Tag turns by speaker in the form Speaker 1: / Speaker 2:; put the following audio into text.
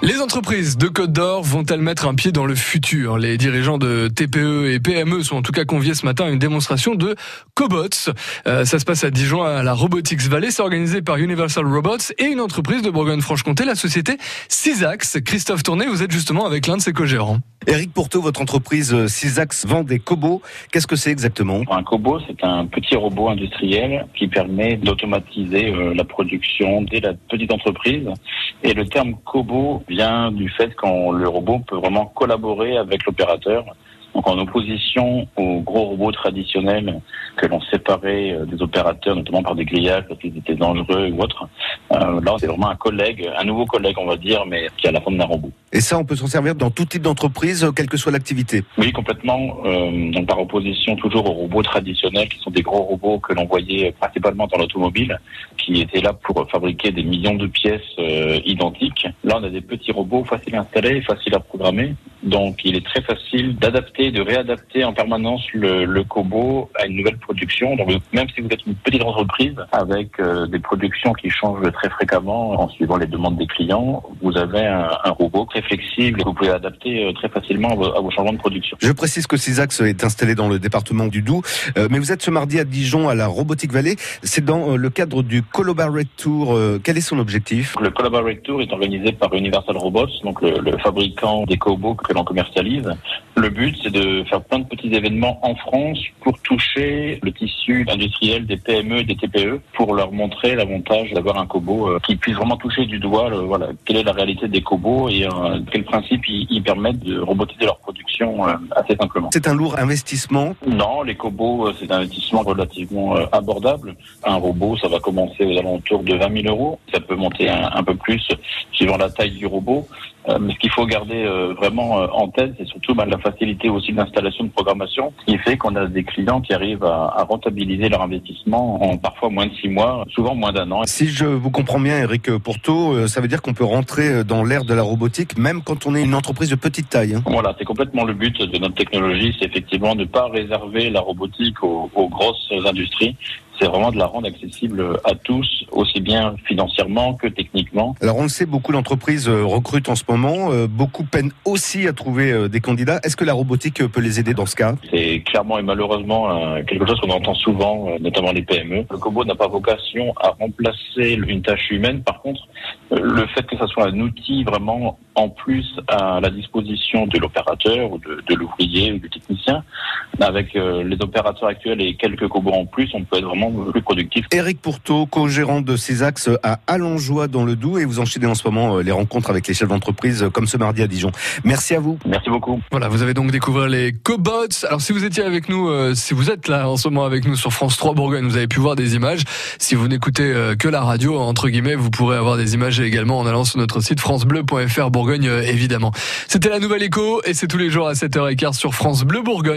Speaker 1: Les entreprises de Côte d'Or vont-elles mettre un pied dans le futur? Les dirigeants de TPE et PME sont en tout cas conviés ce matin à une démonstration de cobots. Euh, ça se passe à Dijon à la Robotics Valley. C'est organisé par Universal Robots et une entreprise de Bourgogne-Franche-Comté, la société Cisax. Christophe Tourné, vous êtes justement avec l'un de ses co-gérants.
Speaker 2: Eric Pourteau, votre entreprise euh, Cisax vend des cobots. Qu'est-ce que c'est exactement?
Speaker 3: Un cobot, c'est un petit robot industriel qui permet d'automatiser euh, la production dès la petite entreprise. Et le terme cobot vient du fait que le robot peut vraiment collaborer avec l'opérateur donc en opposition aux gros robots traditionnels que l'on séparait euh, des opérateurs, notamment par des grillages parce qu'ils étaient dangereux ou autres, euh, là c'est vraiment un collègue, un nouveau collègue on va dire, mais qui a la forme d'un robot.
Speaker 2: Et ça on peut s'en servir dans tout type d'entreprise, euh, quelle que soit l'activité
Speaker 3: Oui complètement, euh, donc par opposition toujours aux robots traditionnels qui sont des gros robots que l'on voyait principalement dans l'automobile, qui étaient là pour fabriquer des millions de pièces euh, identiques. Là on a des petits robots faciles à installer, faciles à programmer, donc il est très facile d'adapter, de réadapter en permanence le, le Kobo à une nouvelle production. Donc même si vous êtes une petite entreprise avec euh, des productions qui changent très fréquemment en suivant les demandes des clients, vous avez un, un robot très flexible que vous pouvez adapter euh, très facilement à vos, à vos, changements de production.
Speaker 2: Je précise que Cisax est installé dans le département du Doubs, euh, mais vous êtes ce mardi à Dijon à la Robotique Valley. C'est dans le cadre du Collaborate Tour. quel est son objectif?
Speaker 3: Le Collaborate Tour est organisé par Universal Robots, donc le, le fabricant des cobots que l'on commercialise. Le but, c'est de faire plein de petits événements en France pour toucher le tissu industriel des PME et des TPE pour leur montrer l'avantage d'avoir un cobo euh, qui puisse vraiment toucher du doigt le, voilà, quelle est la réalité des cobots et euh, quel principe ils, ils, permettent de robotiser leur production euh, assez simplement.
Speaker 2: C'est un lourd investissement
Speaker 3: Non, les cobots, c'est un investissement relativement abordable. Un robot, ça va commencer aux alentours de 20 000 euros. Ça peut monter un, un peu plus suivant la taille du robot. Mais ce qu'il faut garder vraiment en tête, c'est surtout bah, la facilité aussi d'installation de programmation, qui fait qu'on a des clients qui arrivent à, à, rentabiliser leur investissement en parfois moins de six mois, souvent moins d'un an.
Speaker 2: Si je vous comprends bien, Eric Pourteau, ça veut dire qu'on peut rentrer dans l'ère de la robotique, même quand on est une entreprise de petite taille. Hein.
Speaker 3: Voilà, c'est complètement le but de notre technologie, c'est effectivement de ne pas réserver la robotique aux, aux grosses industries, c'est vraiment de la rendre accessible à tous, aussi bien financièrement que techniquement.
Speaker 2: Alors on le sait, beaucoup d'entreprises recrutent en ce moment, beaucoup peinent aussi à trouver des candidats. Est-ce que la robotique peut les aider dans ce cas?
Speaker 3: C'est clairement et malheureusement quelque chose qu'on entend souvent, notamment les PME. Le Kobo n'a pas vocation à remplacer une tâche humaine. Par contre, le fait que ça soit un outil vraiment en plus à la disposition de l'opérateur ou de, de l'ouvrier ou du technicien, avec les opérateurs actuels et quelques Kobo en plus, on peut être vraiment plus productif.
Speaker 2: Eric Pourteau, co-gérant de Cisax à Allongeois dans le Doubs et vous enchaînez en ce moment les rencontres avec les chefs d'entreprise comme ce mardi à Dijon. Merci à vous.
Speaker 3: Merci beaucoup.
Speaker 1: Voilà, vous avez donc découvert les cobots. Alors si vous étiez avec nous, euh, si vous êtes là en ce moment avec nous sur France 3 Bourgogne, vous avez pu voir des images. Si vous n'écoutez euh, que la radio, entre guillemets, vous pourrez avoir des images également en allant sur notre site francebleu.fr Bourgogne, euh, évidemment. C'était la nouvelle écho et c'est tous les jours à 7h15 sur France Bleu Bourgogne.